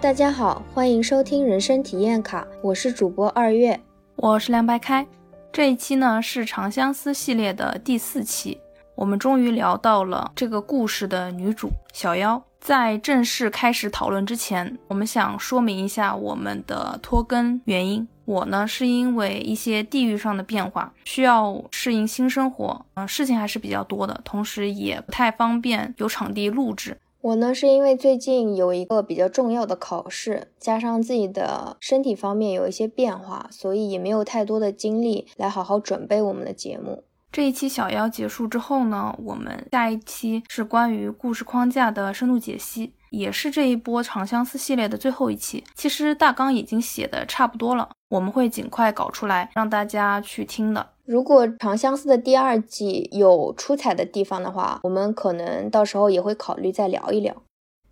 大家好，欢迎收听人生体验卡，我是主播二月，我是凉白开。这一期呢是《长相思》系列的第四期，我们终于聊到了这个故事的女主小妖。在正式开始讨论之前，我们想说明一下我们的拖更原因。我呢是因为一些地域上的变化，需要适应新生活，嗯，事情还是比较多的，同时也不太方便有场地录制。我呢，是因为最近有一个比较重要的考试，加上自己的身体方面有一些变化，所以也没有太多的精力来好好准备我们的节目。这一期小妖结束之后呢，我们下一期是关于故事框架的深度解析，也是这一波长相思系列的最后一期。其实大纲已经写的差不多了，我们会尽快搞出来让大家去听的。如果《长相思》的第二季有出彩的地方的话，我们可能到时候也会考虑再聊一聊。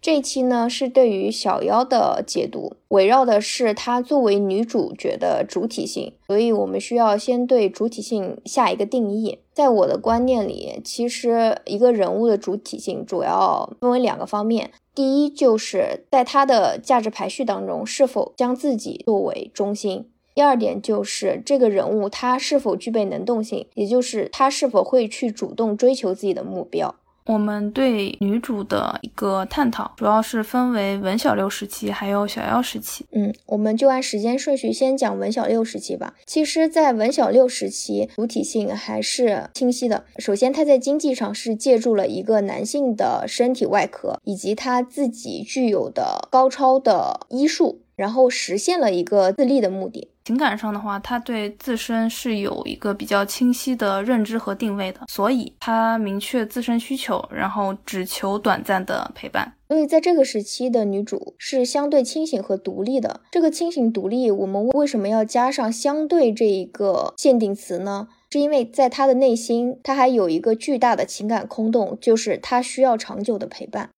这一期呢是对于小妖的解读，围绕的是她作为女主角的主体性，所以我们需要先对主体性下一个定义。在我的观念里，其实一个人物的主体性主要分为两个方面，第一就是在他的价值排序当中是否将自己作为中心。第二点就是这个人物他是否具备能动性，也就是他是否会去主动追求自己的目标。我们对女主的一个探讨，主要是分为文小六时期，还有小妖时期。嗯，我们就按时间顺序先讲文小六时期吧。其实，在文小六时期，主体性还是清晰的。首先，他在经济上是借助了一个男性的身体外壳，以及他自己具有的高超的医术。然后实现了一个自立的目的。情感上的话，他对自身是有一个比较清晰的认知和定位的，所以他明确自身需求，然后只求短暂的陪伴。所以在这个时期的女主是相对清醒和独立的。这个清醒独立，我们为什么要加上相对这一个限定词呢？是因为在她的内心，她还有一个巨大的情感空洞，就是她需要长久的陪伴。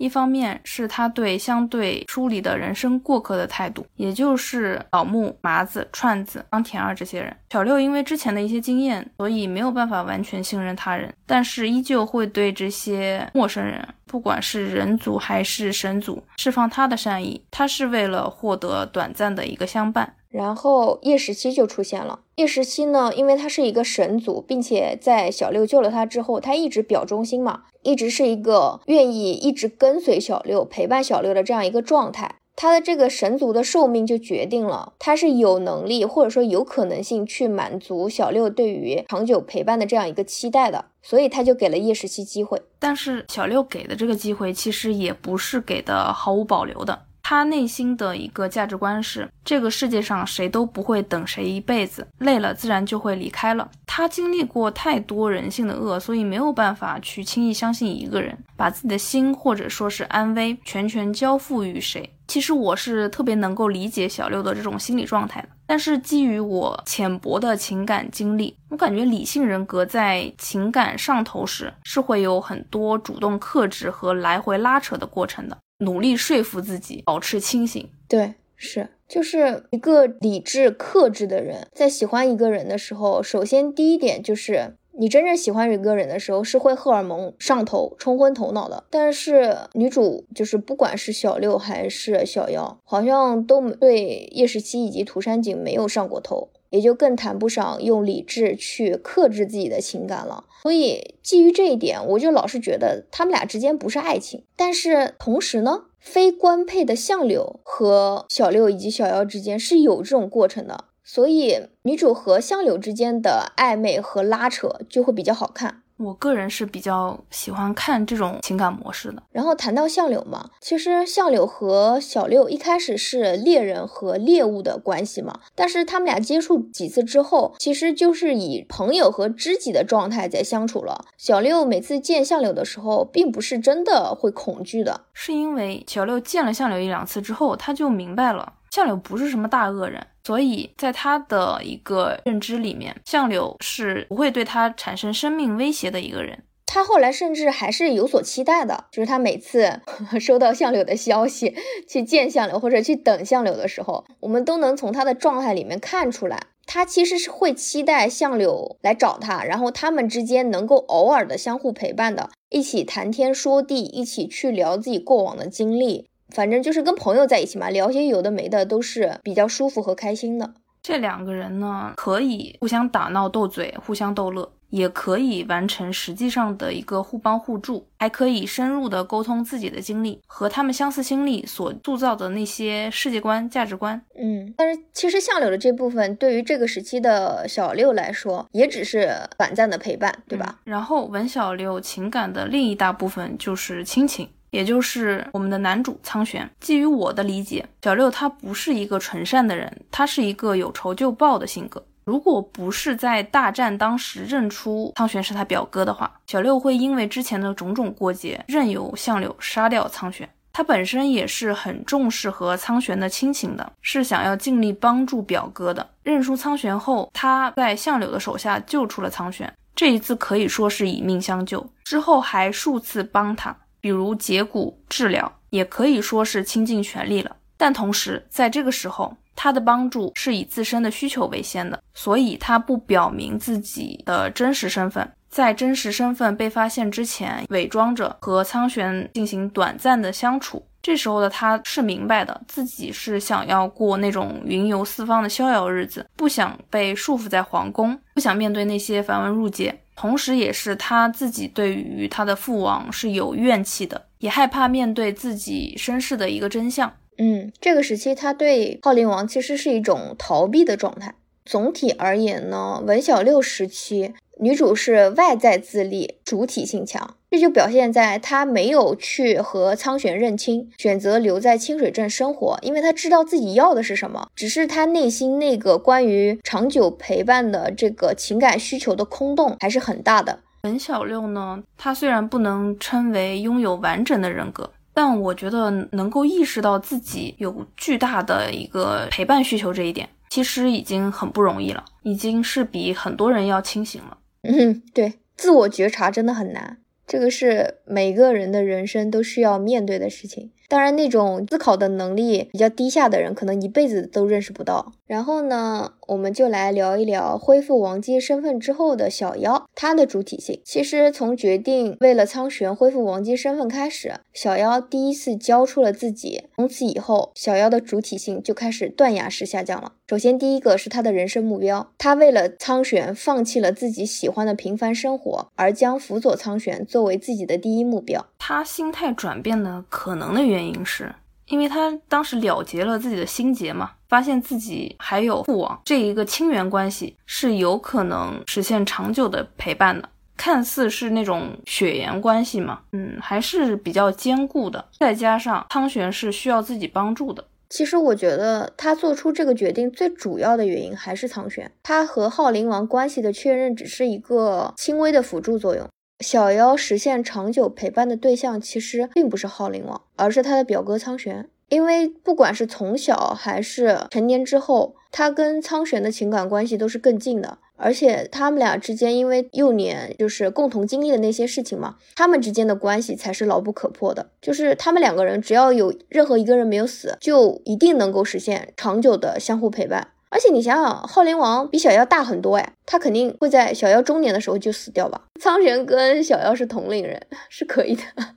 一方面是他对相对疏离的人生过客的态度，也就是老木、麻子、串子、张田儿这些人。小六因为之前的一些经验，所以没有办法完全信任他人，但是依旧会对这些陌生人，不管是人族还是神族，释放他的善意。他是为了获得短暂的一个相伴。然后叶十七就出现了。叶十七呢，因为他是一个神族，并且在小六救了他之后，他一直表忠心嘛，一直是一个愿意一直跟随小六、陪伴小六的这样一个状态。他的这个神族的寿命就决定了他是有能力或者说有可能性去满足小六对于长久陪伴的这样一个期待的，所以他就给了叶十七机会。但是小六给的这个机会其实也不是给的毫无保留的。他内心的一个价值观是：这个世界上谁都不会等谁一辈子，累了自然就会离开了。他经历过太多人性的恶，所以没有办法去轻易相信一个人，把自己的心或者说是安危全权交付于谁。其实我是特别能够理解小六的这种心理状态的，但是基于我浅薄的情感经历，我感觉理性人格在情感上头时是会有很多主动克制和来回拉扯的过程的。努力说服自己保持清醒，对，是，就是一个理智克制的人，在喜欢一个人的时候，首先第一点就是你真正喜欢一个人的时候，是会荷尔蒙上头、冲昏头脑的。但是女主就是不管是小六还是小妖，好像都对叶十七以及涂山璟没有上过头。也就更谈不上用理智去克制自己的情感了。所以基于这一点，我就老是觉得他们俩之间不是爱情。但是同时呢，非官配的相柳和小六以及小夭之间是有这种过程的，所以女主和相柳之间的暧昧和拉扯就会比较好看。我个人是比较喜欢看这种情感模式的。然后谈到相柳嘛，其实相柳和小六一开始是猎人和猎物的关系嘛，但是他们俩接触几次之后，其实就是以朋友和知己的状态在相处了。小六每次见相柳的时候，并不是真的会恐惧的，是因为小六见了相柳一两次之后，他就明白了相柳不是什么大恶人。所以在他的一个认知里面，相柳是不会对他产生生命威胁的一个人。他后来甚至还是有所期待的，就是他每次 收到相柳的消息，去见相柳或者去等相柳的时候，我们都能从他的状态里面看出来，他其实是会期待相柳来找他，然后他们之间能够偶尔的相互陪伴的，一起谈天说地，一起去聊自己过往的经历。反正就是跟朋友在一起嘛，聊些有的没的都是比较舒服和开心的。这两个人呢，可以互相打闹斗嘴，互相逗乐。也可以完成实际上的一个互帮互助，还可以深入的沟通自己的经历和他们相似经历所塑造的那些世界观、价值观。嗯，但是其实相柳的这部分对于这个时期的小六来说，也只是短暂的陪伴，对吧？然后文小六情感的另一大部分就是亲情，也就是我们的男主苍玄。基于我的理解，小六他不是一个纯善的人，他是一个有仇就报的性格。如果不是在大战当时认出苍玄是他表哥的话，小六会因为之前的种种过节，任由相柳杀掉苍玄。他本身也是很重视和苍玄的亲情的，是想要尽力帮助表哥的。认出苍玄后，他在相柳的手下救出了苍玄，这一次可以说是以命相救。之后还数次帮他，比如截骨治疗，也可以说是倾尽全力了。但同时在这个时候。他的帮助是以自身的需求为先的，所以他不表明自己的真实身份，在真实身份被发现之前，伪装着和苍玄进行短暂的相处。这时候的他是明白的，自己是想要过那种云游四方的逍遥日子，不想被束缚在皇宫，不想面对那些繁文缛节，同时也是他自己对于他的父王是有怨气的，也害怕面对自己身世的一个真相。嗯，这个时期他对昊灵王其实是一种逃避的状态。总体而言呢，文小六时期女主是外在自立，主体性强，这就表现在她没有去和苍玄认亲，选择留在清水镇生活，因为她知道自己要的是什么。只是她内心那个关于长久陪伴的这个情感需求的空洞还是很大的。文小六呢，他虽然不能称为拥有完整的人格。但我觉得能够意识到自己有巨大的一个陪伴需求这一点，其实已经很不容易了，已经是比很多人要清醒了。嗯，对，自我觉察真的很难，这个是每个人的人生都需要面对的事情。当然，那种思考的能力比较低下的人，可能一辈子都认识不到。然后呢，我们就来聊一聊恢复王姬身份之后的小妖，他的主体性。其实从决定为了苍玄恢复王姬身份开始，小妖第一次交出了自己。从此以后，小妖的主体性就开始断崖式下降了。首先，第一个是他的人生目标，他为了苍玄放弃了自己喜欢的平凡生活，而将辅佐苍玄作为自己的第一目标。他心态转变的可能的原原因是。因为他当时了结了自己的心结嘛，发现自己还有父王这一个亲缘关系是有可能实现长久的陪伴的，看似是那种血缘关系嘛，嗯，还是比较坚固的。再加上苍玄是需要自己帮助的，其实我觉得他做出这个决定最主要的原因还是苍玄，他和昊灵王关系的确认只是一个轻微的辅助作用。小妖实现长久陪伴的对象其实并不是昊灵王，而是他的表哥苍玄。因为不管是从小还是成年之后，他跟苍玄的情感关系都是更近的。而且他们俩之间，因为幼年就是共同经历的那些事情嘛，他们之间的关系才是牢不可破的。就是他们两个人，只要有任何一个人没有死，就一定能够实现长久的相互陪伴。而且你想想，昊灵王比小妖大很多哎，他肯定会在小妖中年的时候就死掉吧？苍玄跟小妖是同龄人，是可以的。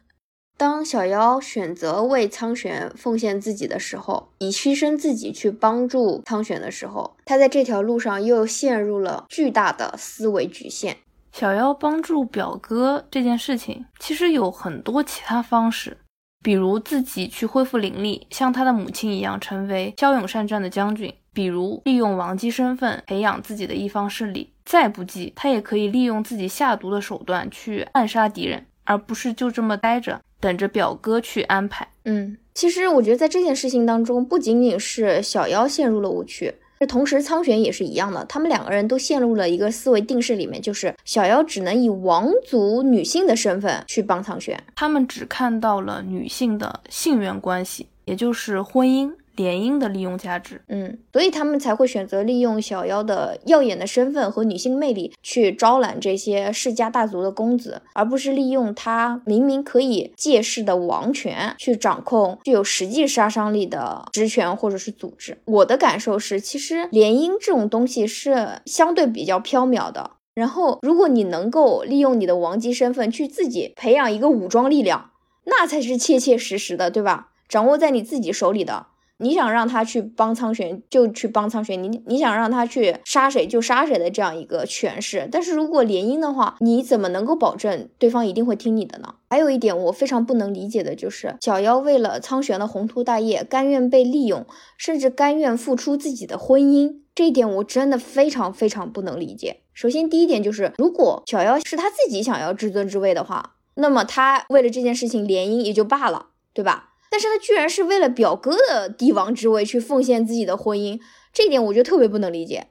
当小妖选择为苍玄奉献自己的时候，以牺牲自己去帮助苍玄的时候，他在这条路上又陷入了巨大的思维局限。小妖帮助表哥这件事情，其实有很多其他方式。比如自己去恢复灵力，像他的母亲一样成为骁勇善战的将军；比如利用王姬身份培养自己的一方势力；再不济，他也可以利用自己下毒的手段去暗杀敌人，而不是就这么待着等着表哥去安排。嗯，其实我觉得在这件事情当中，不仅仅是小妖陷入了误区。同时，苍玄也是一样的，他们两个人都陷入了一个思维定式里面，就是小妖只能以王族女性的身份去帮苍玄，他们只看到了女性的性缘关系，也就是婚姻。联姻的利用价值，嗯，所以他们才会选择利用小妖的耀眼的身份和女性魅力去招揽这些世家大族的公子，而不是利用他明明可以借势的王权去掌控具有实际杀伤力的职权或者是组织。我的感受是，其实联姻这种东西是相对比较缥缈的。然后，如果你能够利用你的王姬身份去自己培养一个武装力量，那才是切切实实的，对吧？掌握在你自己手里的。你想让他去帮苍玄，就去帮苍玄；你你想让他去杀谁，就杀谁的这样一个权势。但是如果联姻的话，你怎么能够保证对方一定会听你的呢？还有一点我非常不能理解的就是，小妖为了苍玄的宏图大业，甘愿被利用，甚至甘愿付出自己的婚姻。这一点我真的非常非常不能理解。首先，第一点就是，如果小妖是他自己想要至尊之位的话，那么他为了这件事情联姻也就罢了，对吧？但是他居然是为了表哥的帝王之位去奉献自己的婚姻，这一点我就特别不能理解。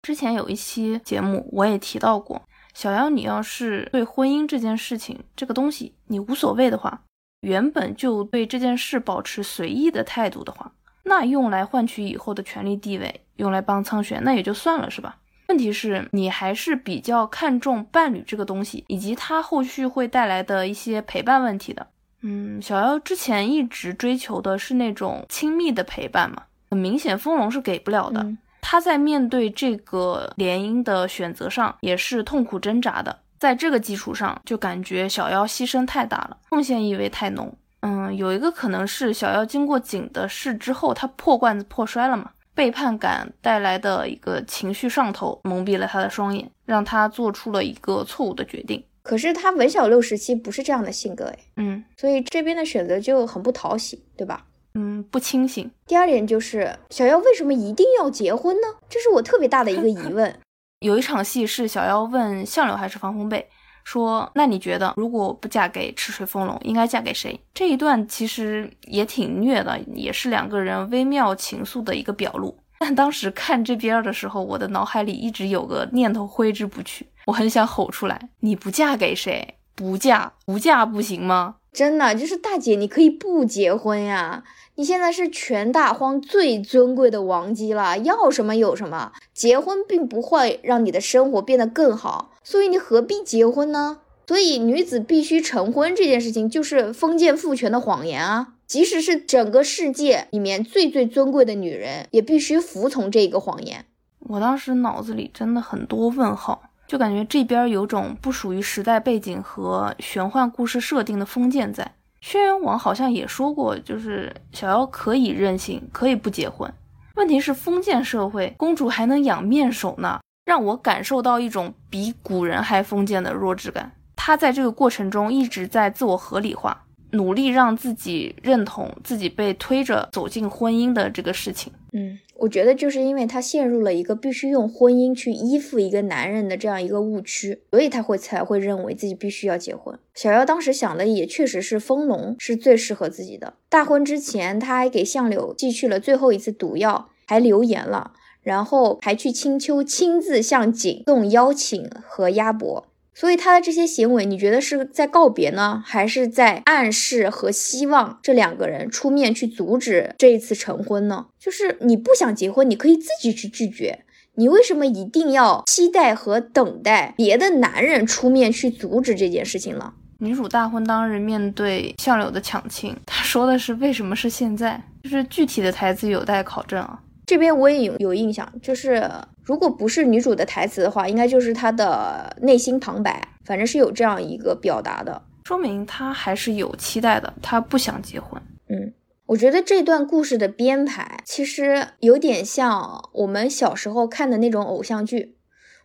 之前有一期节目我也提到过，小妖，你要是对婚姻这件事情这个东西你无所谓的话，原本就对这件事保持随意的态度的话，那用来换取以后的权力地位，用来帮苍玄，那也就算了，是吧？问题是，你还是比较看重伴侣这个东西，以及他后续会带来的一些陪伴问题的。嗯，小妖之前一直追求的是那种亲密的陪伴嘛，很明显风龙是给不了的。他在面对这个联姻的选择上也是痛苦挣扎的，在这个基础上就感觉小妖牺牲太大了，奉献意味太浓。嗯，有一个可能是小妖经过景的事之后，他破罐子破摔了嘛，背叛感带来的一个情绪上头蒙蔽了他的双眼，让他做出了一个错误的决定。可是他文小六时期不是这样的性格哎，嗯，所以这边的选择就很不讨喜，对吧？嗯，不清醒。第二点就是小妖为什么一定要结婚呢？这是我特别大的一个疑 问。有一场戏是小妖问相柳还是方鸿背，说：“那你觉得如果不嫁给赤水风龙，应该嫁给谁？”这一段其实也挺虐的，也是两个人微妙情愫的一个表露。但当时看这边的时候，我的脑海里一直有个念头挥之不去。我很想吼出来：“你不嫁给谁？不嫁，不嫁不行吗？”真的，就是大姐，你可以不结婚呀！你现在是全大荒最尊贵的王姬了，要什么有什么。结婚并不会让你的生活变得更好，所以你何必结婚呢？所以女子必须成婚这件事情，就是封建父权的谎言啊！即使是整个世界里面最最尊贵的女人，也必须服从这个谎言。我当时脑子里真的很多问号，就感觉这边有种不属于时代背景和玄幻故事设定的封建在。轩辕王好像也说过，就是小妖可以任性，可以不结婚。问题是封建社会，公主还能养面首呢，让我感受到一种比古人还封建的弱智感。她在这个过程中一直在自我合理化。努力让自己认同自己被推着走进婚姻的这个事情。嗯，我觉得就是因为他陷入了一个必须用婚姻去依附一个男人的这样一个误区，所以他会才会认为自己必须要结婚。小妖当时想的也确实是风龙是最适合自己的。大婚之前，他还给相柳寄去了最后一次毒药，还留言了，然后还去青丘亲自向景送邀请和鸭脖。所以他的这些行为，你觉得是在告别呢，还是在暗示和希望这两个人出面去阻止这一次成婚呢？就是你不想结婚，你可以自己去拒绝，你为什么一定要期待和等待别的男人出面去阻止这件事情呢？女主大婚当日面对相柳的抢亲，她说的是为什么是现在？就是具体的台词有待考证啊。这边我也有有印象，就是。如果不是女主的台词的话，应该就是她的内心旁白，反正是有这样一个表达的，说明她还是有期待的，她不想结婚。嗯，我觉得这段故事的编排其实有点像我们小时候看的那种偶像剧，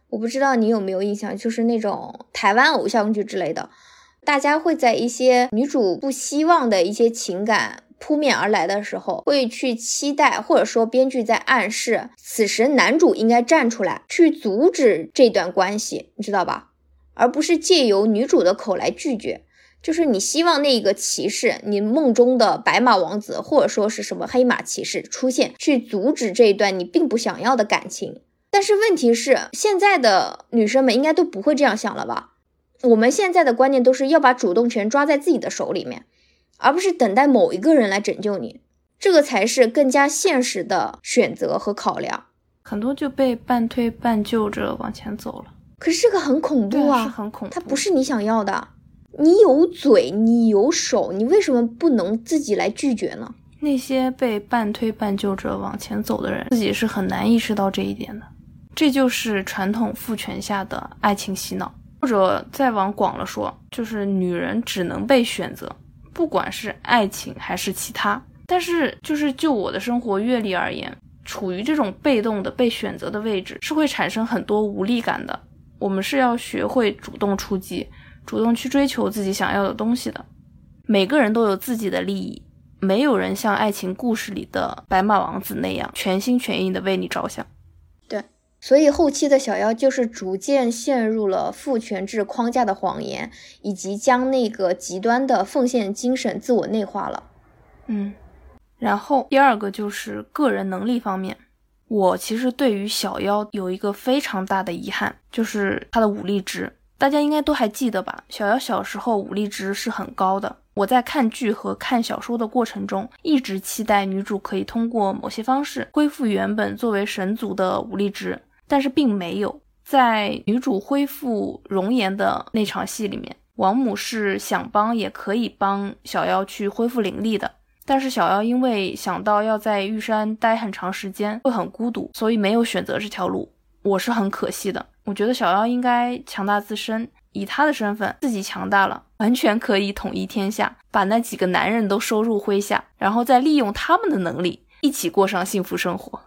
我不知道你有没有印象，就是那种台湾偶像剧之类的，大家会在一些女主不希望的一些情感。扑面而来的时候，会去期待，或者说编剧在暗示，此时男主应该站出来去阻止这段关系，你知道吧？而不是借由女主的口来拒绝。就是你希望那个骑士，你梦中的白马王子，或者说是什么黑马骑士出现，去阻止这一段你并不想要的感情。但是问题是，现在的女生们应该都不会这样想了吧？我们现在的观念都是要把主动权抓在自己的手里面。而不是等待某一个人来拯救你，这个才是更加现实的选择和考量。很多就被半推半就着往前走了。可是这个很恐怖啊，是很恐怖。它不是你想要的。你有嘴，你有手，你为什么不能自己来拒绝呢？那些被半推半就着往前走的人，自己是很难意识到这一点的。这就是传统父权下的爱情洗脑，或者再往广了说，就是女人只能被选择。不管是爱情还是其他。但是，就是就我的生活阅历而言，处于这种被动的被选择的位置，是会产生很多无力感的。我们是要学会主动出击，主动去追求自己想要的东西的。每个人都有自己的利益，没有人像爱情故事里的白马王子那样全心全意的为你着想。所以后期的小妖就是逐渐陷入了父权制框架的谎言，以及将那个极端的奉献精神自我内化了。嗯。然后第二个就是个人能力方面，我其实对于小妖有一个非常大的遗憾，就是她的武力值。大家应该都还记得吧？小妖小时候武力值是很高的。我在看剧和看小说的过程中，一直期待女主可以通过某些方式恢复原本作为神族的武力值，但是并没有。在女主恢复容颜的那场戏里面，王母是想帮也可以帮小妖去恢复灵力的。但是小妖因为想到要在玉山待很长时间会很孤独，所以没有选择这条路。我是很可惜的。我觉得小妖应该强大自身，以他的身份自己强大了，完全可以统一天下，把那几个男人都收入麾下，然后再利用他们的能力一起过上幸福生活。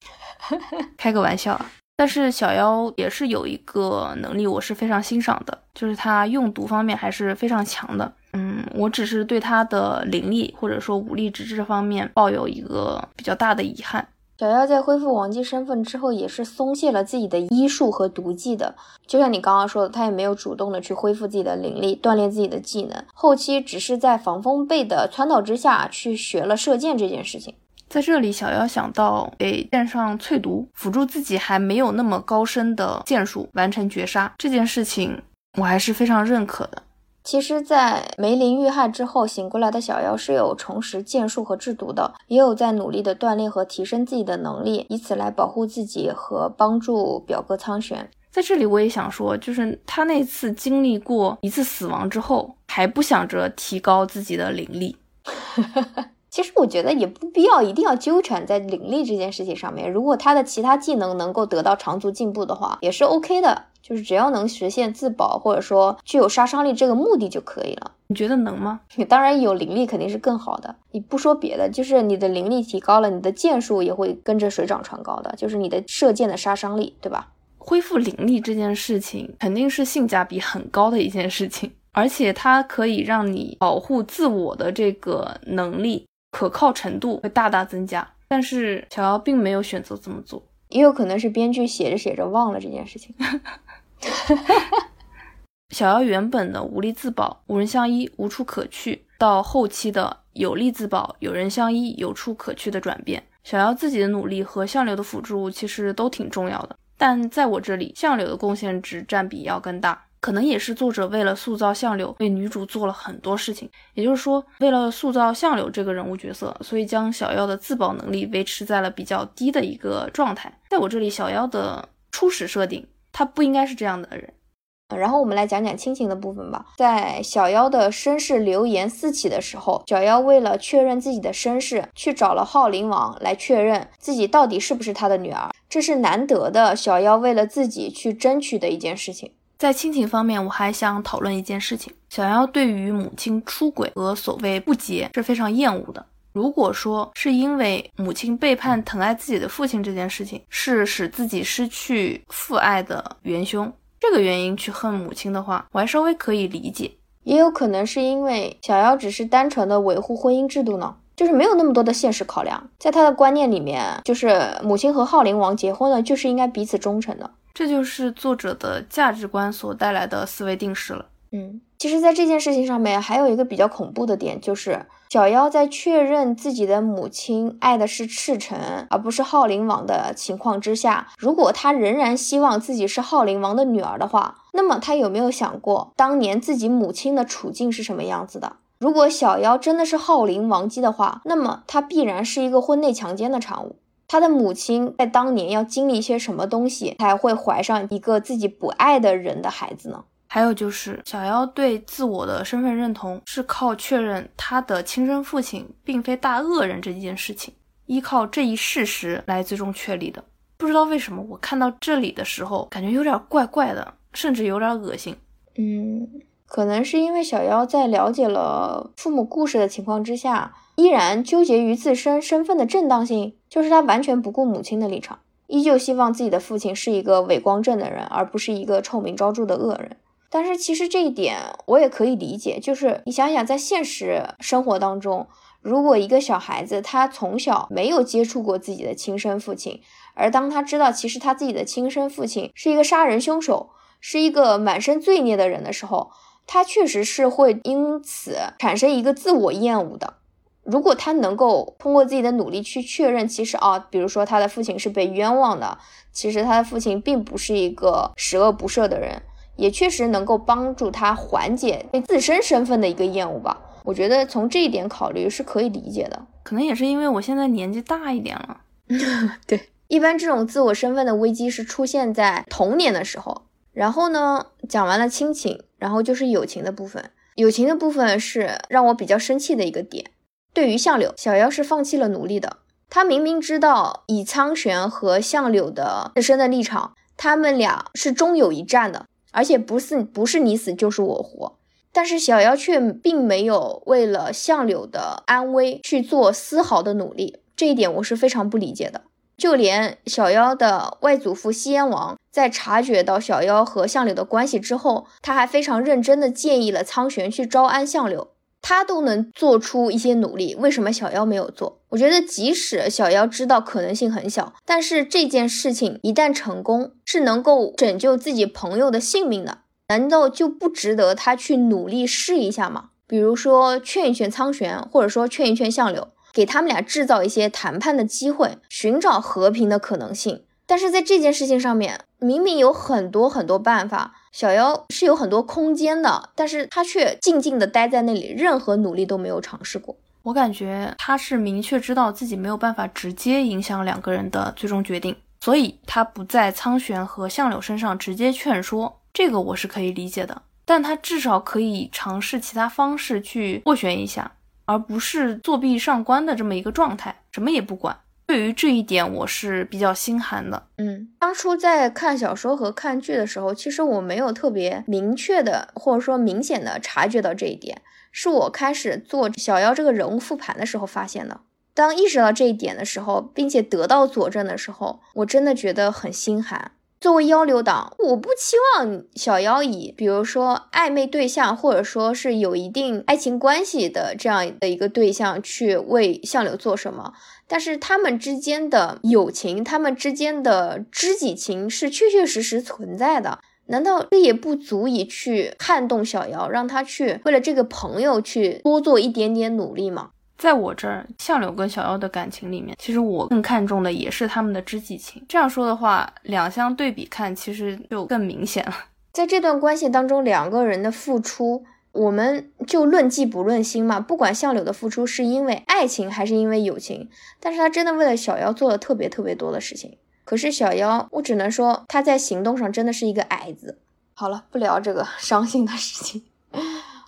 开个玩笑啊！但是小妖也是有一个能力，我是非常欣赏的，就是他用毒方面还是非常强的。嗯，我只是对他的灵力或者说武力值这方面抱有一个比较大的遗憾。小妖在恢复王姬身份之后，也是松懈了自己的医术和毒技的。就像你刚刚说的，他也没有主动的去恢复自己的灵力，锻炼自己的技能。后期只是在防风背的撺导之下去学了射箭这件事情。在这里，小妖想到给剑上淬毒，辅助自己还没有那么高深的剑术完成绝杀这件事情，我还是非常认可的。其实，在梅林遇害之后，醒过来的小妖是有重拾剑术和制毒的，也有在努力的锻炼和提升自己的能力，以此来保护自己和帮助表哥苍玄。在这里，我也想说，就是他那次经历过一次死亡之后，还不想着提高自己的灵力。其实我觉得也不必要一定要纠缠在灵力这件事情上面。如果他的其他技能能够得到长足进步的话，也是 OK 的。就是只要能实现自保，或者说具有杀伤力这个目的就可以了。你觉得能吗？你 当然有灵力肯定是更好的。你不说别的，就是你的灵力提高了，你的剑术也会跟着水涨船高的，就是你的射箭的杀伤力，对吧？恢复灵力这件事情肯定是性价比很高的一件事情，而且它可以让你保护自我的这个能力可靠程度会大大增加。但是小妖并没有选择这么做，也有可能是编剧写着写着忘了这件事情。小妖原本的无力自保、无人相依、无处可去，到后期的有力自保、有人相依、有处可去的转变，小妖自己的努力和相柳的辅助其实都挺重要的。但在我这里，相柳的贡献值占比要更大，可能也是作者为了塑造相柳，为女主做了很多事情。也就是说，为了塑造相柳这个人物角色，所以将小妖的自保能力维持在了比较低的一个状态。在我这里，小妖的初始设定。他不应该是这样的人。然后我们来讲讲亲情的部分吧。在小妖的身世流言四起的时候，小妖为了确认自己的身世，去找了昊灵王来确认自己到底是不是他的女儿。这是难得的小妖为了自己去争取的一件事情。在亲情方面，我还想讨论一件事情：小妖对于母亲出轨和所谓不洁是非常厌恶的。如果说是因为母亲背叛疼爱自己的父亲这件事情是使自己失去父爱的元凶，这个原因去恨母亲的话，我还稍微可以理解。也有可能是因为小妖只是单纯的维护婚姻制度呢，就是没有那么多的现实考量，在他的观念里面，就是母亲和昊灵王结婚了，就是应该彼此忠诚的。这就是作者的价值观所带来的思维定式了。嗯，其实，在这件事情上面，还有一个比较恐怖的点，就是小妖在确认自己的母亲爱的是赤诚，而不是昊灵王的情况之下，如果他仍然希望自己是昊灵王的女儿的话，那么他有没有想过当年自己母亲的处境是什么样子的？如果小妖真的是浩灵王姬的话，那么她必然是一个婚内强奸的产物。她的母亲在当年要经历一些什么东西，才会怀上一个自己不爱的人的孩子呢？还有就是小妖对自我的身份认同是靠确认他的亲生父亲并非大恶人这件事情，依靠这一事实来最终确立的。不知道为什么我看到这里的时候感觉有点怪怪的，甚至有点恶心。嗯，可能是因为小妖在了解了父母故事的情况之下，依然纠结于自身身份的正当性，就是他完全不顾母亲的立场，依旧希望自己的父亲是一个伟光正的人，而不是一个臭名昭著的恶人。但是其实这一点我也可以理解，就是你想想，在现实生活当中，如果一个小孩子他从小没有接触过自己的亲生父亲，而当他知道其实他自己的亲生父亲是一个杀人凶手，是一个满身罪孽的人的时候，他确实是会因此产生一个自我厌恶的。如果他能够通过自己的努力去确认，其实啊，比如说他的父亲是被冤枉的，其实他的父亲并不是一个十恶不赦的人，也确实能够帮助他缓解对自身身份的一个厌恶吧。我觉得从这一点考虑是可以理解的。可能也是因为我现在年纪大一点了。对，一般这种自我身份的危机是出现在童年的时候。然后呢，讲完了亲情。然后就是友情的部分，友情的部分是让我比较生气的一个点。对于相柳，小妖是放弃了努力的。他明明知道以苍玄和相柳的自身的立场，他们俩是终有一战的，而且不是不是你死就是我活。但是小妖却并没有为了相柳的安危去做丝毫的努力，这一点我是非常不理解的。就连小妖的外祖父西燕王在察觉到小妖和相柳的关系之后，他还非常认真的建议了苍玄去招安相柳，他都能做出一些努力，为什么小妖没有做？我觉得即使小妖知道可能性很小，但是这件事情一旦成功，是能够拯救自己朋友的性命的，难道就不值得他去努力试一下吗？比如说劝一劝苍玄，或者说劝一劝相柳。给他们俩制造一些谈判的机会，寻找和平的可能性。但是在这件事情上面，明明有很多很多办法，小妖是有很多空间的，但是他却静静的待在那里，任何努力都没有尝试过。我感觉他是明确知道自己没有办法直接影响两个人的最终决定，所以他不在苍玄和相柳身上直接劝说，这个我是可以理解的。但他至少可以尝试其他方式去斡旋一下。而不是作弊上官的这么一个状态，什么也不管。对于这一点，我是比较心寒的。嗯，当初在看小说和看剧的时候，其实我没有特别明确的或者说明显的察觉到这一点，是我开始做小妖这个人物复盘的时候发现的。当意识到这一点的时候，并且得到佐证的时候，我真的觉得很心寒。作为妖流党，我不期望小妖以比如说暧昧对象，或者说是有一定爱情关系的这样的一个对象去为相柳做什么。但是他们之间的友情，他们之间的知己情是确确实实存在的。难道这也不足以去撼动小妖，让他去为了这个朋友去多做一点点努力吗？在我这儿，相柳跟小妖的感情里面，其实我更看重的也是他们的知己情。这样说的话，两相对比看，其实就更明显了。在这段关系当中，两个人的付出，我们就论迹不论心嘛。不管相柳的付出是因为爱情还是因为友情，但是他真的为了小妖做了特别特别多的事情。可是小妖，我只能说他在行动上真的是一个矮子。好了，不聊这个 伤心的事情，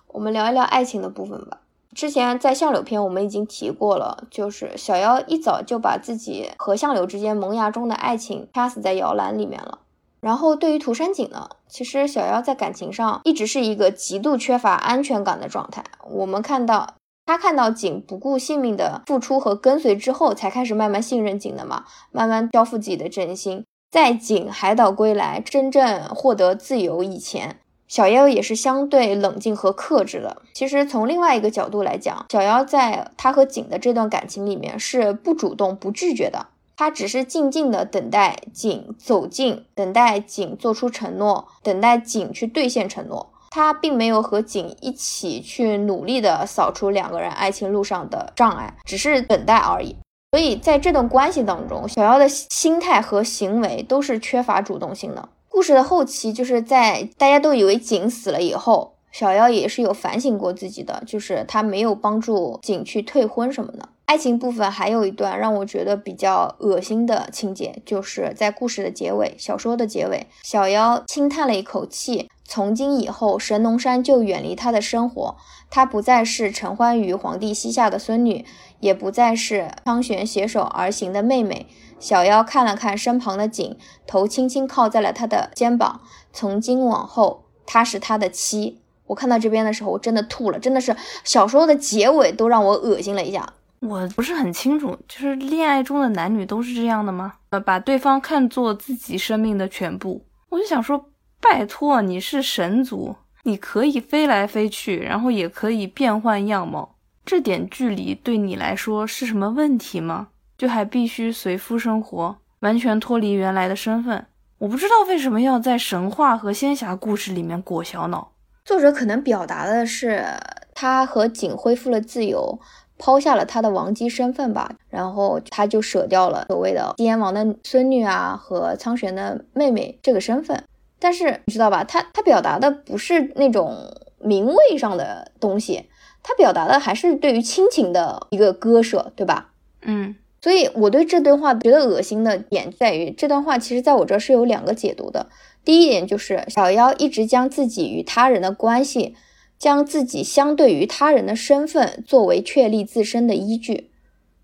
我们聊一聊爱情的部分吧。之前在相柳篇我们已经提过了，就是小妖一早就把自己和相柳之间萌芽中的爱情掐死在摇篮里面了。然后对于涂山璟呢，其实小妖在感情上一直是一个极度缺乏安全感的状态。我们看到他看到璟不顾性命的付出和跟随之后，才开始慢慢信任璟的嘛，慢慢交付自己的真心。在璟海岛归来，真正获得自由以前。小妖也是相对冷静和克制的。其实从另外一个角度来讲，小妖在他和景的这段感情里面是不主动、不拒绝的，他只是静静的等待景走近，等待景做出承诺，等待景去兑现承诺。他并没有和景一起去努力的扫除两个人爱情路上的障碍，只是等待而已。所以在这段关系当中，小妖的心态和行为都是缺乏主动性的。故事的后期，就是在大家都以为景死了以后，小妖也是有反省过自己的，就是他没有帮助景去退婚什么的。爱情部分还有一段让我觉得比较恶心的情节，就是在故事的结尾，小说的结尾，小妖轻叹了一口气，从今以后，神农山就远离他的生活，他不再是陈欢于皇帝膝下的孙女，也不再是苍玄携手而行的妹妹。小妖看了看身旁的景，头轻轻靠在了他的肩膀。从今往后，她是他的妻，我看到这边的时候，我真的吐了，真的是小说的结尾都让我恶心了一下。我不是很清楚，就是恋爱中的男女都是这样的吗？呃，把对方看作自己生命的全部。我就想说，拜托，你是神族，你可以飞来飞去，然后也可以变换样貌，这点距离对你来说是什么问题吗？就还必须随夫生活，完全脱离原来的身份。我不知道为什么要在神话和仙侠故事里面裹小脑。作者可能表达的是他和景恢复了自由。抛下了他的王姬身份吧，然后他就舍掉了所谓的西燕王的孙女啊和苍玄的妹妹这个身份。但是你知道吧，他他表达的不是那种名位上的东西，他表达的还是对于亲情的一个割舍，对吧？嗯，所以我对这段话觉得恶心的点在于，这段话其实在我这是有两个解读的。第一点就是小妖一直将自己与他人的关系。将自己相对于他人的身份作为确立自身的依据，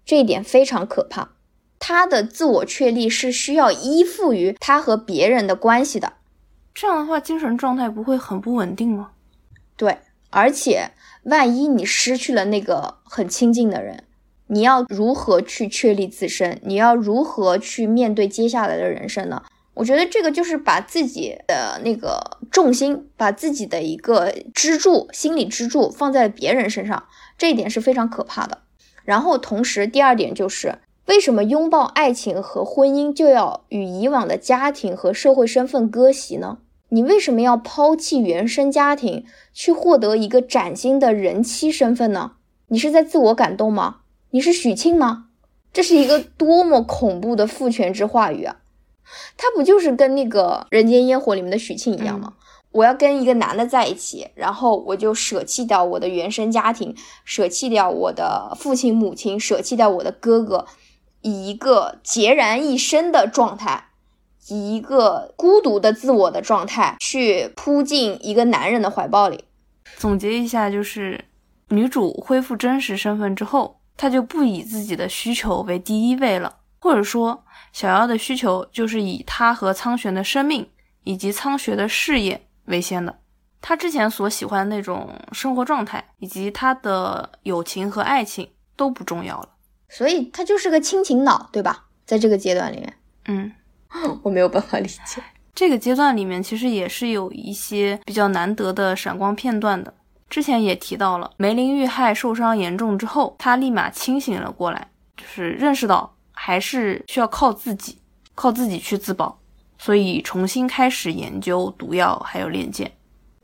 这一点非常可怕。他的自我确立是需要依附于他和别人的关系的。这样的话，精神状态不会很不稳定吗？对，而且万一你失去了那个很亲近的人，你要如何去确立自身？你要如何去面对接下来的人生呢？我觉得这个就是把自己的那个重心，把自己的一个支柱、心理支柱放在别人身上，这一点是非常可怕的。然后同时，第二点就是，为什么拥抱爱情和婚姻就要与以往的家庭和社会身份割席呢？你为什么要抛弃原生家庭去获得一个崭新的人妻身份呢？你是在自我感动吗？你是许沁吗？这是一个多么恐怖的父权制话语啊！他不就是跟那个人间烟火里面的许沁一样吗？我要跟一个男的在一起，然后我就舍弃掉我的原生家庭，舍弃掉我的父亲母亲，舍弃掉我的哥哥，以一个孑然一身的状态，以一个孤独的自我的状态去扑进一个男人的怀抱里。总结一下，就是女主恢复真实身份之后，她就不以自己的需求为第一位了，或者说。小妖的需求就是以他和苍玄的生命以及苍玄的事业为先的，他之前所喜欢的那种生活状态以及他的友情和爱情都不重要了，所以他就是个亲情脑，对吧？在这个阶段里面，嗯，我没有办法理解。这个阶段里面其实也是有一些比较难得的闪光片段的，之前也提到了梅林遇害受伤严重之后，他立马清醒了过来，就是认识到。还是需要靠自己，靠自己去自保，所以重新开始研究毒药还有练剑。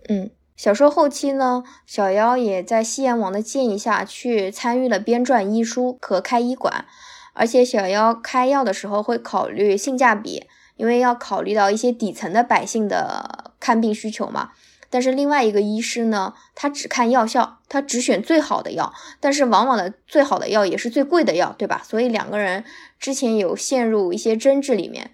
嗯，小说后期呢，小妖也在西炎王的建议下去参与了编撰医书和开医馆，而且小妖开药的时候会考虑性价比，因为要考虑到一些底层的百姓的看病需求嘛。但是另外一个医师呢，他只看药效，他只选最好的药，但是往往的最好的药也是最贵的药，对吧？所以两个人之前有陷入一些争执里面。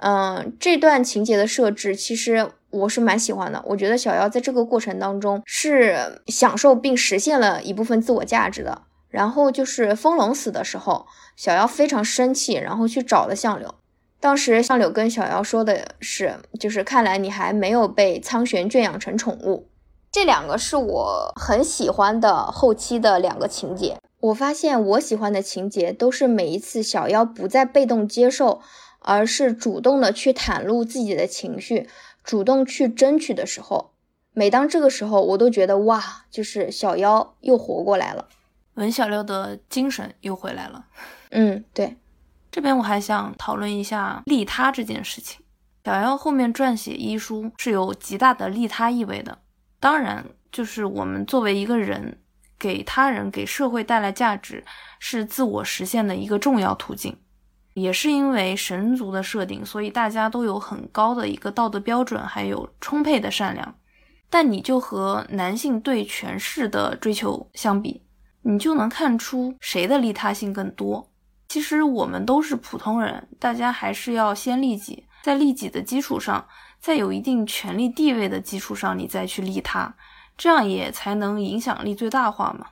嗯，这段情节的设置其实我是蛮喜欢的，我觉得小妖在这个过程当中是享受并实现了一部分自我价值的。然后就是风龙死的时候，小妖非常生气，然后去找了相柳。当时相柳跟小妖说的是，就是看来你还没有被苍玄圈养成宠物。这两个是我很喜欢的后期的两个情节。我发现我喜欢的情节都是每一次小妖不再被动接受，而是主动的去袒露自己的情绪，主动去争取的时候。每当这个时候，我都觉得哇，就是小妖又活过来了，文小六的精神又回来了。嗯，对。这边我还想讨论一下利他这件事情。小妖后面撰写医书是有极大的利他意味的。当然，就是我们作为一个人，给他人、给社会带来价值，是自我实现的一个重要途径。也是因为神族的设定，所以大家都有很高的一个道德标准，还有充沛的善良。但你就和男性对权势的追求相比，你就能看出谁的利他性更多。其实我们都是普通人，大家还是要先利己，在利己的基础上，在有一定权力地位的基础上，你再去利他，这样也才能影响力最大化嘛。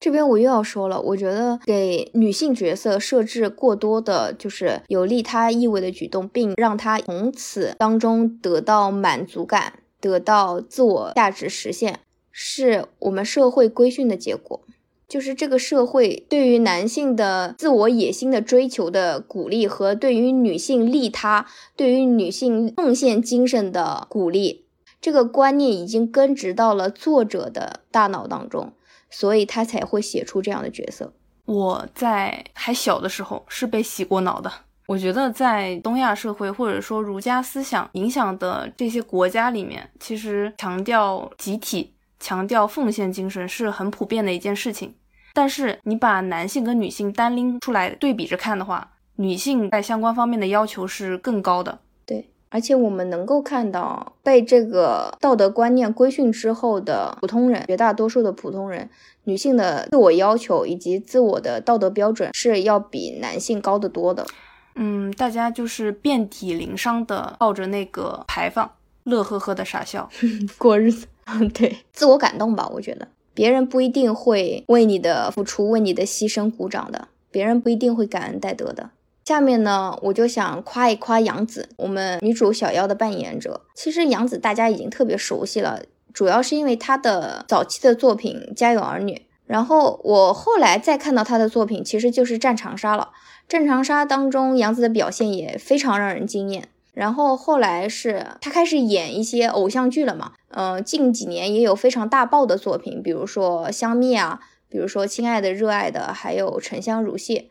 这边我又要说了，我觉得给女性角色设置过多的就是有利他意味的举动，并让她从此当中得到满足感，得到自我价值实现，是我们社会规训的结果，就是这个社会对于男性的自我野心的追求的鼓励和对于女性利他、对于女性奉献精神的鼓励，这个观念已经根植到了作者的大脑当中，所以他才会写出这样的角色。我在还小的时候是被洗过脑的。我觉得在东亚社会或者说儒家思想影响的这些国家里面，其实强调集体、强调奉献精神是很普遍的一件事情。但是你把男性跟女性单拎出来对比着看的话，女性在相关方面的要求是更高的。对，而且我们能够看到被这个道德观念规训之后的普通人，绝大多数的普通人，女性的自我要求以及自我的道德标准是要比男性高得多的。嗯，大家就是遍体鳞伤的抱着那个牌坊，乐呵呵的傻笑 过日子。嗯 对，自我感动吧。我觉得别人不一定会为你的付出、为你的牺牲鼓掌的，别人不一定会感恩戴德的。下面呢，我就想夸一夸杨紫，我们女主小妖的扮演者。其实杨紫大家已经特别熟悉了，主要是因为她的早期的作品《家有儿女》，然后我后来再看到她的作品，其实就是《战长沙》了。战长沙当中，杨紫的表现也非常让人惊艳。然后后来是他开始演一些偶像剧了嘛？嗯，近几年也有非常大爆的作品，比如说《香蜜》啊，比如说《亲爱的热爱的》，还有《沉香如屑》。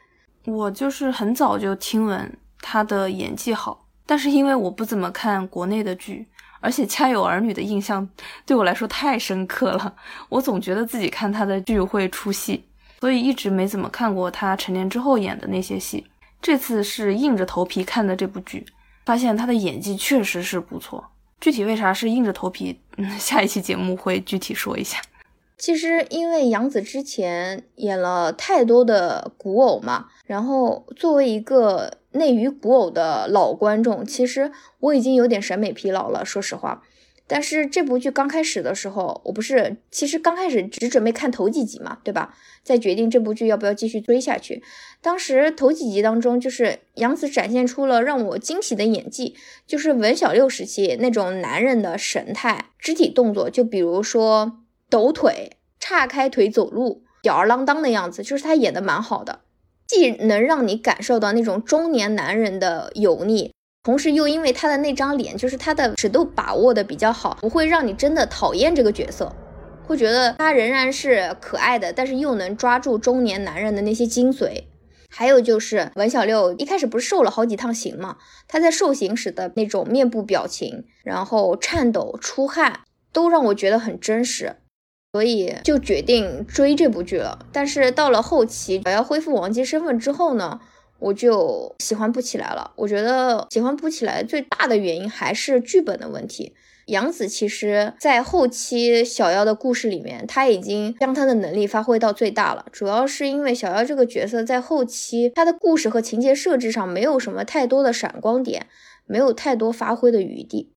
我就是很早就听闻他的演技好，但是因为我不怎么看国内的剧，而且《家有儿女》的印象对我来说太深刻了，我总觉得自己看他的剧会出戏。所以一直没怎么看过他成年之后演的那些戏，这次是硬着头皮看的这部剧，发现他的演技确实是不错。具体为啥是硬着头皮，嗯，下一期节目会具体说一下。其实因为杨紫之前演了太多的古偶嘛，然后作为一个内娱古偶的老观众，其实我已经有点审美疲劳了，说实话。但是这部剧刚开始的时候，我不是其实刚开始只准备看头几集嘛，对吧？再决定这部剧要不要继续追下去。当时头几集当中，就是杨紫展现出了让我惊喜的演技，就是文小六时期那种男人的神态、肢体动作，就比如说抖腿、岔开腿走路、吊儿郎当的样子，就是他演的蛮好的，既能让你感受到那种中年男人的油腻。同时又因为他的那张脸，就是他的尺度把握的比较好，不会让你真的讨厌这个角色，会觉得他仍然是可爱的，但是又能抓住中年男人的那些精髓。还有就是文小六一开始不是受了好几趟刑嘛，他在受刑时的那种面部表情，然后颤抖、出汗，都让我觉得很真实，所以就决定追这部剧了。但是到了后期，我要恢复王姬身份之后呢？我就喜欢不起来了。我觉得喜欢不起来最大的原因还是剧本的问题。杨紫其实，在后期小妖的故事里面，他已经将他的能力发挥到最大了。主要是因为小妖这个角色在后期他的故事和情节设置上没有什么太多的闪光点，没有太多发挥的余地。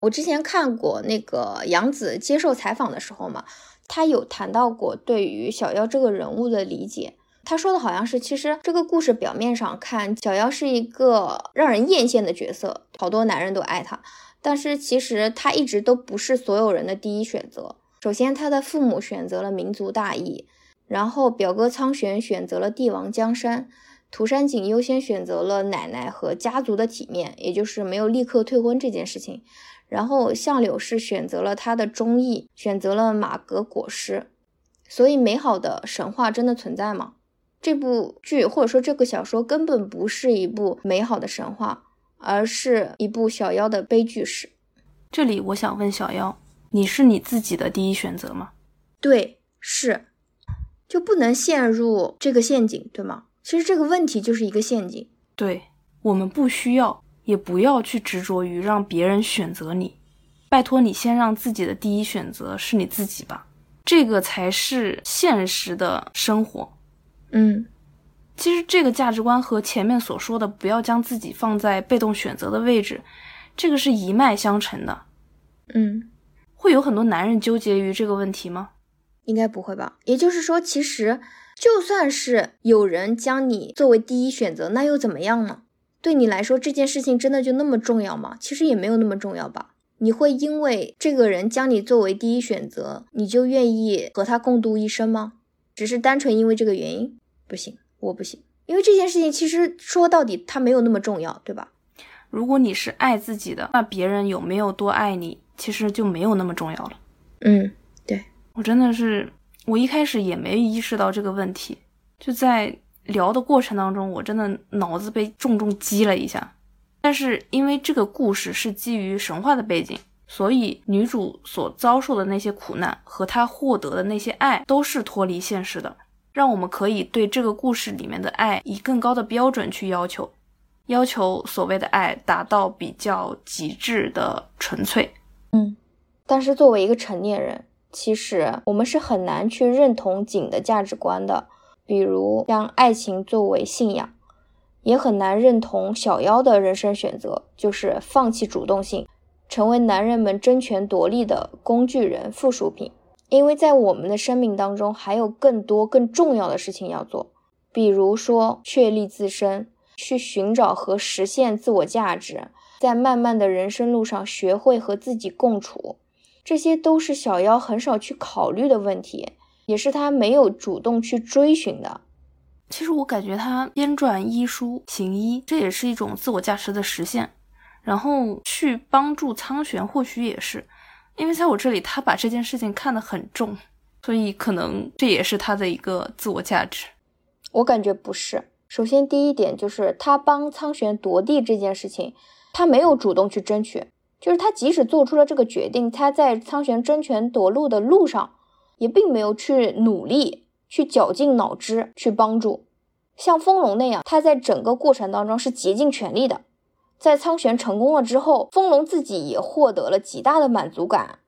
我之前看过那个杨紫接受采访的时候嘛，他有谈到过对于小妖这个人物的理解。他说的好像是，其实这个故事表面上看，小妖是一个让人艳羡的角色，好多男人都爱她。但是其实他一直都不是所有人的第一选择。首先，他的父母选择了民族大义，然后表哥苍玄选择了帝王江山，涂山璟优先选择了奶奶和家族的体面，也就是没有立刻退婚这件事情。然后相柳是选择了他的忠义，选择了马革裹尸。所以，美好的神话真的存在吗？这部剧或者说这个小说根本不是一部美好的神话，而是一部小妖的悲剧史。这里我想问小妖，你是你自己的第一选择吗？对，是，就不能陷入这个陷阱，对吗？其实这个问题就是一个陷阱。对，我们不需要，也不要去执着于让别人选择你。拜托你先让自己的第一选择是你自己吧，这个才是现实的生活。嗯，其实这个价值观和前面所说的不要将自己放在被动选择的位置，这个是一脉相承的。嗯，会有很多男人纠结于这个问题吗？应该不会吧。也就是说，其实就算是有人将你作为第一选择，那又怎么样呢？对你来说，这件事情真的就那么重要吗？其实也没有那么重要吧。你会因为这个人将你作为第一选择，你就愿意和他共度一生吗？只是单纯因为这个原因？不行，我不行，因为这件事情其实说到底它没有那么重要，对吧？如果你是爱自己的，那别人有没有多爱你，其实就没有那么重要了。嗯，对我真的是，我一开始也没意识到这个问题，就在聊的过程当中，我真的脑子被重重击了一下。但是因为这个故事是基于神话的背景，所以女主所遭受的那些苦难和她获得的那些爱都是脱离现实的，让我们可以对这个故事里面的爱以更高的标准去要求。要求所谓的爱达到比较极致的纯粹，嗯，但是作为一个成年人，其实我们是很难去认同景的价值观的，比如将爱情作为信仰，也很难认同小妖的人生选择，就是放弃主动性，成为男人们争权夺利的工具人、附属品。因为在我们的生命当中，还有更多更重要的事情要做，比如说确立自身。去寻找和实现自我价值，在漫漫的人生路上学会和自己共处，这些都是小妖很少去考虑的问题，也是他没有主动去追寻的。其实我感觉他编撰医书行医，这也是一种自我价值的实现。然后去帮助苍玄，或许也是，因为在我这里，他把这件事情看得很重，所以可能这也是他的一个自我价值。我感觉不是。首先，第一点就是他帮苍玄夺地这件事情，他没有主动去争取。就是他即使做出了这个决定，他在苍玄争权夺路的路上，也并没有去努力、去绞尽脑汁去帮助。像风龙那样，他在整个过程当中是竭尽全力的。在苍玄成功了之后，风龙自己也获得了极大的满足感。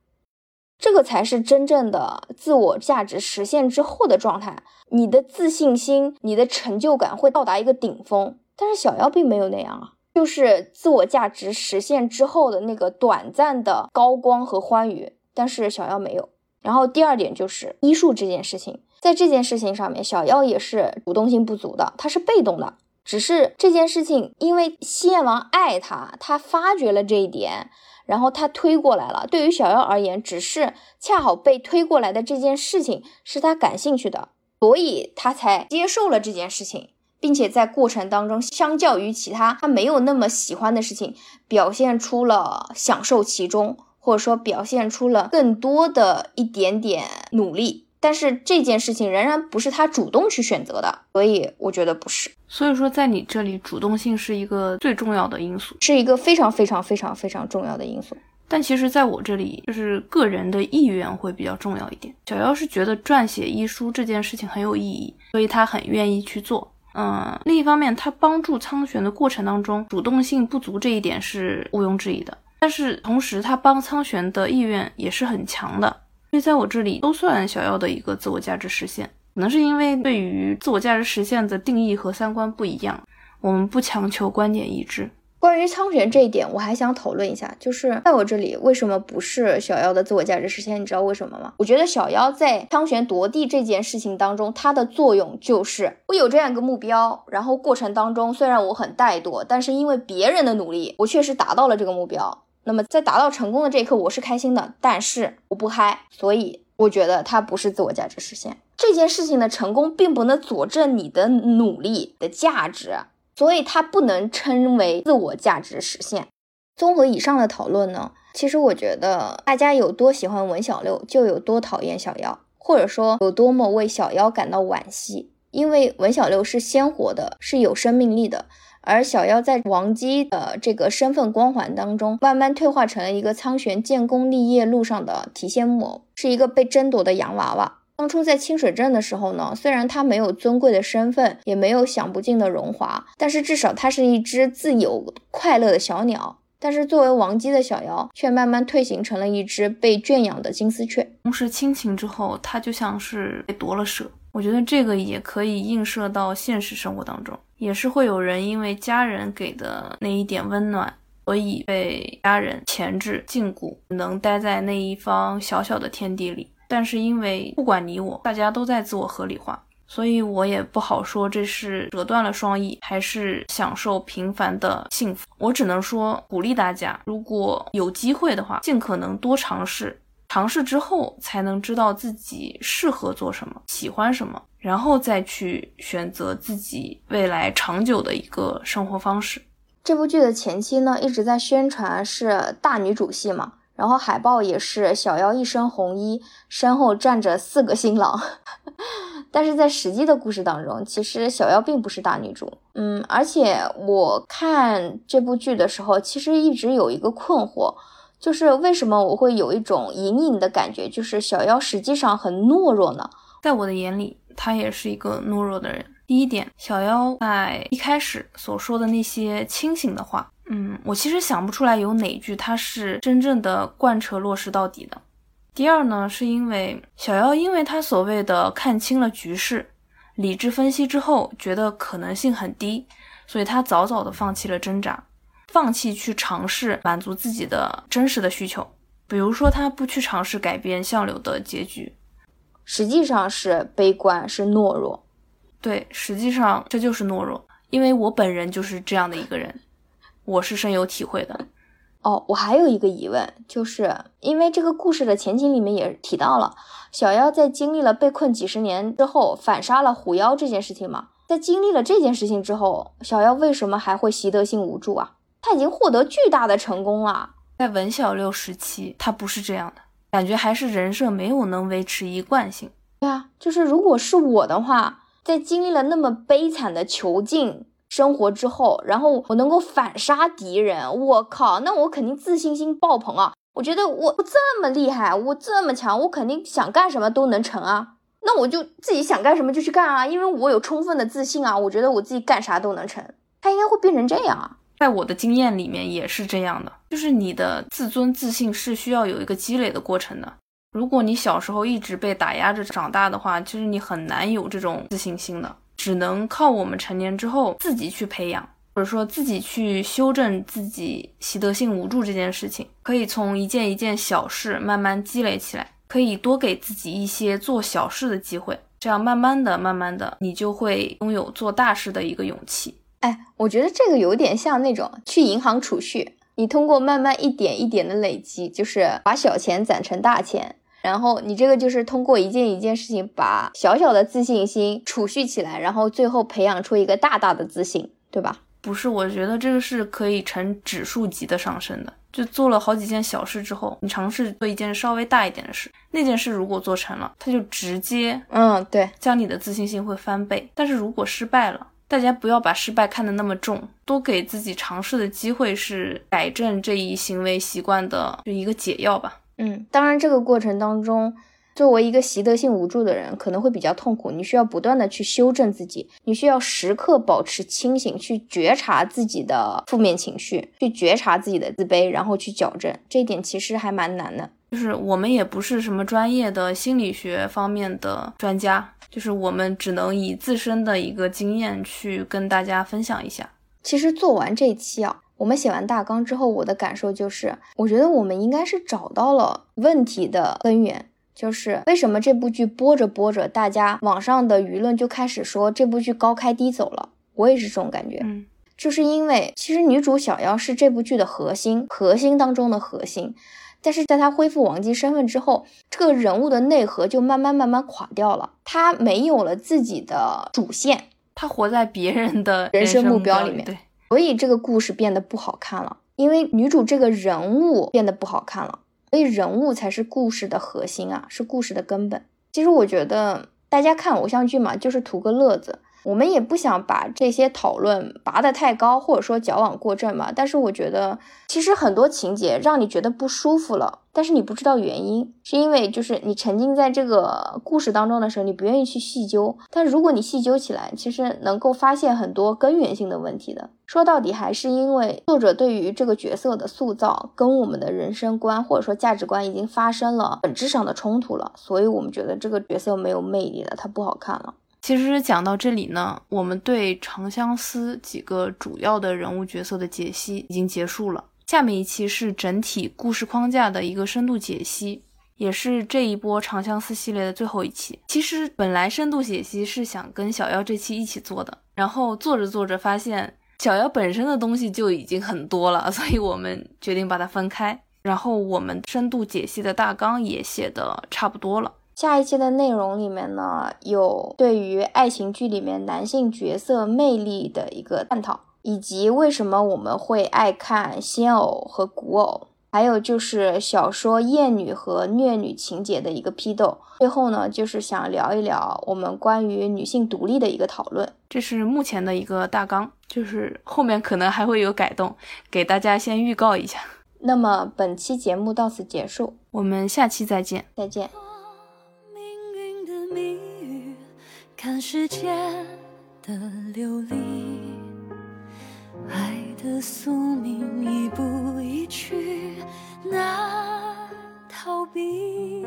这个才是真正的自我价值实现之后的状态，你的自信心、你的成就感会到达一个顶峰。但是小妖并没有那样啊，就是自我价值实现之后的那个短暂的高光和欢愉，但是小妖没有。然后第二点就是医术这件事情，在这件事情上面，小妖也是主动性不足的，他是被动的。只是这件事情，因为西燕王爱他，他发觉了这一点。然后他推过来了，对于小妖而言，只是恰好被推过来的这件事情是他感兴趣的，所以他才接受了这件事情，并且在过程当中，相较于其他他没有那么喜欢的事情，表现出了享受其中，或者说表现出了更多的一点点努力。但是这件事情仍然不是他主动去选择的，所以我觉得不是。所以说，在你这里，主动性是一个最重要的因素，是一个非常非常非常非常重要的因素。但其实，在我这里，就是个人的意愿会比较重要一点。小妖是觉得撰写医书这件事情很有意义，所以他很愿意去做。嗯，另一方面，他帮助苍玄的过程当中，主动性不足这一点是毋庸置疑的。但是同时，他帮苍玄的意愿也是很强的。所以在我这里都算小妖的一个自我价值实现，可能是因为对于自我价值实现的定义和三观不一样，我们不强求观点一致。关于苍玄这一点，我还想讨论一下，就是在我这里为什么不是小妖的自我价值实现？你知道为什么吗？我觉得小妖在苍玄夺地这件事情当中，它的作用就是我有这样一个目标，然后过程当中虽然我很怠惰，但是因为别人的努力，我确实达到了这个目标。那么在达到成功的这一刻，我是开心的，但是我不嗨，所以我觉得它不是自我价值实现。这件事情的成功并不能佐证你的努力的价值，所以它不能称为自我价值实现。综合以上的讨论呢，其实我觉得大家有多喜欢文小六，就有多讨厌小妖，或者说有多么为小妖感到惋惜，因为文小六是鲜活的，是有生命力的。而小妖在王姬的这个身份光环当中，慢慢退化成了一个苍玄建功立业路上的提线木偶，是一个被争夺的洋娃娃。当初在清水镇的时候呢，虽然他没有尊贵的身份，也没有享不尽的荣华，但是至少他是一只自由快乐的小鸟。但是作为王姬的小妖，却慢慢退形成了一只被圈养的金丝雀。同时亲情之后，他就像是被夺了舍。我觉得这个也可以映射到现实生活当中，也是会有人因为家人给的那一点温暖，所以被家人钳制禁锢，能待在那一方小小的天地里。但是因为不管你我，大家都在自我合理化，所以我也不好说这是折断了双翼，还是享受平凡的幸福。我只能说鼓励大家，如果有机会的话，尽可能多尝试。尝试之后，才能知道自己适合做什么，喜欢什么，然后再去选择自己未来长久的一个生活方式。这部剧的前期呢，一直在宣传是大女主戏嘛，然后海报也是小妖一身红衣，身后站着四个新郎。但是在实际的故事当中，其实小妖并不是大女主。嗯，而且我看这部剧的时候，其实一直有一个困惑。就是为什么我会有一种隐隐的感觉，就是小妖实际上很懦弱呢？在我的眼里，他也是一个懦弱的人。第一点，小妖在一开始所说的那些清醒的话，嗯，我其实想不出来有哪句他是真正的贯彻落实到底的。第二呢，是因为小妖因为他所谓的看清了局势，理智分析之后觉得可能性很低，所以他早早的放弃了挣扎。放弃去尝试满足自己的真实的需求，比如说他不去尝试改变相柳的结局，实际上是悲观，是懦弱。对，实际上这就是懦弱，因为我本人就是这样的一个人，我是深有体会的。哦，我还有一个疑问，就是因为这个故事的前景里面也提到了，小妖在经历了被困几十年之后反杀了狐妖这件事情嘛，在经历了这件事情之后，小妖为什么还会习得性无助啊？他已经获得巨大的成功了，在文小六时期，他不是这样的，感觉还是人设没有能维持一贯性。对啊，就是如果是我的话，在经历了那么悲惨的囚禁生活之后，然后我能够反杀敌人，我靠，那我肯定自信心爆棚啊！我觉得我这么厉害，我这么强，我肯定想干什么都能成啊！那我就自己想干什么就去干啊，因为我有充分的自信啊，我觉得我自己干啥都能成。他应该会变成这样啊。在我的经验里面也是这样的，就是你的自尊自信是需要有一个积累的过程的。如果你小时候一直被打压着长大的话，其实你很难有这种自信心的，只能靠我们成年之后自己去培养，或者说自己去修正自己习得性无助这件事情，可以从一件一件小事慢慢积累起来，可以多给自己一些做小事的机会，这样慢慢的、慢慢的，你就会拥有做大事的一个勇气。哎，我觉得这个有点像那种去银行储蓄，你通过慢慢一点一点的累积，就是把小钱攒成大钱，然后你这个就是通过一件一件事情把小小的自信心储蓄起来，然后最后培养出一个大大的自信，对吧？不是，我觉得这个是可以呈指数级的上升的。就做了好几件小事之后，你尝试做一件稍微大一点的事，那件事如果做成了，它就直接嗯，对，将你的自信心会翻倍。但是如果失败了，大家不要把失败看得那么重，多给自己尝试的机会是改正这一行为习惯的就一个解药吧。嗯，当然这个过程当中，作为一个习得性无助的人，可能会比较痛苦。你需要不断的去修正自己，你需要时刻保持清醒，去觉察自己的负面情绪，去觉察自己的自卑，然后去矫正。这一点其实还蛮难的。就是我们也不是什么专业的心理学方面的专家。就是我们只能以自身的一个经验去跟大家分享一下。其实做完这期啊，我们写完大纲之后，我的感受就是，我觉得我们应该是找到了问题的根源，就是为什么这部剧播着播着，大家网上的舆论就开始说这部剧高开低走了。我也是这种感觉，嗯，就是因为其实女主小妖是这部剧的核心，核心当中的核心。但是在他恢复王姬身份之后，这个人物的内核就慢慢慢慢垮掉了。他没有了自己的主线，他活在别人的人生目标里面。对，所以这个故事变得不好看了，因为女主这个人物变得不好看了。所以人物才是故事的核心啊，是故事的根本。其实我觉得大家看偶像剧嘛，就是图个乐子。我们也不想把这些讨论拔得太高，或者说矫枉过正嘛。但是我觉得，其实很多情节让你觉得不舒服了，但是你不知道原因，是因为就是你沉浸在这个故事当中的时候，你不愿意去细究。但如果你细究起来，其实能够发现很多根源性的问题的。说到底，还是因为作者对于这个角色的塑造跟我们的人生观或者说价值观已经发生了本质上的冲突了，所以我们觉得这个角色没有魅力了，它不好看了。其实讲到这里呢，我们对《长相思》几个主要的人物角色的解析已经结束了。下面一期是整体故事框架的一个深度解析。也是这一波长相思系列的最后一期。其实本来深度解析是想跟小妖这期一起做的，然后做着做着发现小妖本身的东西就已经很多了，所以我们决定把它分开。然后我们深度解析的大纲也写的差不多了。下一期的内容里面呢，有对于爱情剧里面男性角色魅力的一个探讨，以及为什么我们会爱看仙偶和古偶，还有就是小说厌女和虐女情节的一个批斗。最后呢，就是想聊一聊我们关于女性独立的一个讨论。这是目前的一个大纲，就是后面可能还会有改动，给大家先预告一下。那么本期节目到此结束，我们下期再见，再见。看世界的流离，爱的宿命一步一趋，难逃避。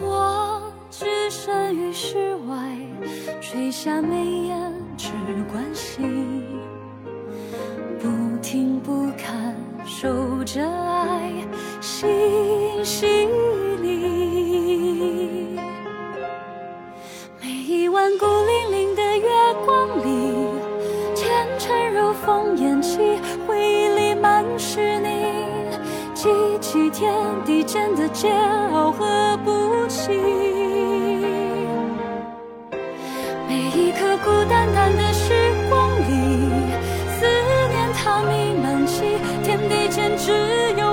我置身于世外，垂下眉眼，只关心，不听不看，守着爱，心细腻。一弯孤零零的月光里，前尘如风烟起，回忆里满是你，激起天地间的煎熬和不息。每一刻孤单单的时光里，思念它弥漫起，天地间只有。